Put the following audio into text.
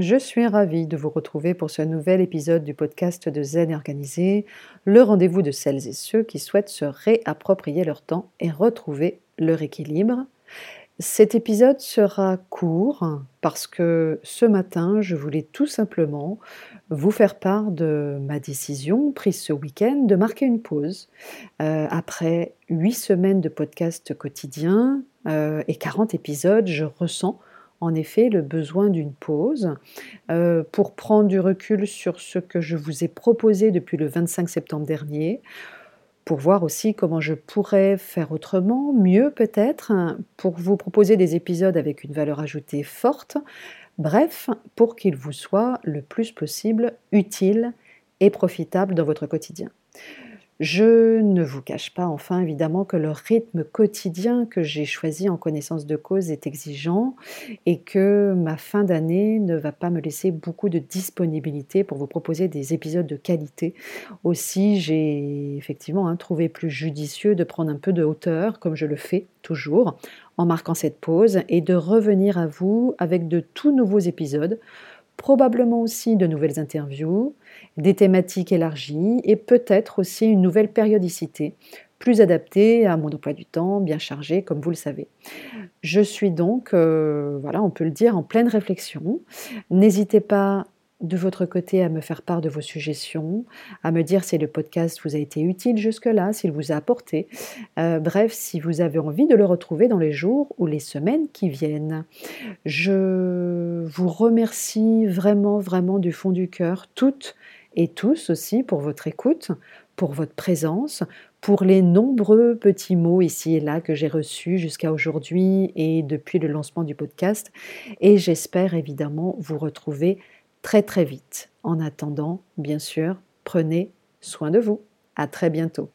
je suis ravie de vous retrouver pour ce nouvel épisode du podcast de Zen Organisé, le rendez-vous de celles et ceux qui souhaitent se réapproprier leur temps et retrouver leur équilibre. Cet épisode sera court parce que ce matin, je voulais tout simplement vous faire part de ma décision prise ce week-end de marquer une pause. Euh, après huit semaines de podcast quotidien euh, et 40 épisodes, je ressens en effet le besoin d'une pause euh, pour prendre du recul sur ce que je vous ai proposé depuis le 25 septembre dernier, pour voir aussi comment je pourrais faire autrement, mieux peut-être, pour vous proposer des épisodes avec une valeur ajoutée forte, bref, pour qu'ils vous soient le plus possible utiles et profitables dans votre quotidien. Je ne vous cache pas enfin évidemment que le rythme quotidien que j'ai choisi en connaissance de cause est exigeant et que ma fin d'année ne va pas me laisser beaucoup de disponibilité pour vous proposer des épisodes de qualité. Aussi, j'ai effectivement hein, trouvé plus judicieux de prendre un peu de hauteur, comme je le fais toujours, en marquant cette pause et de revenir à vous avec de tout nouveaux épisodes probablement aussi de nouvelles interviews, des thématiques élargies et peut-être aussi une nouvelle périodicité plus adaptée à mon emploi du temps, bien chargé, comme vous le savez. Je suis donc, euh, voilà, on peut le dire, en pleine réflexion. N'hésitez pas de votre côté à me faire part de vos suggestions, à me dire si le podcast vous a été utile jusque-là, s'il vous a apporté. Euh, bref, si vous avez envie de le retrouver dans les jours ou les semaines qui viennent. Je vous remercie vraiment, vraiment du fond du cœur, toutes et tous aussi, pour votre écoute, pour votre présence, pour les nombreux petits mots ici et là que j'ai reçus jusqu'à aujourd'hui et depuis le lancement du podcast. Et j'espère évidemment vous retrouver très très vite. En attendant, bien sûr, prenez soin de vous. À très bientôt.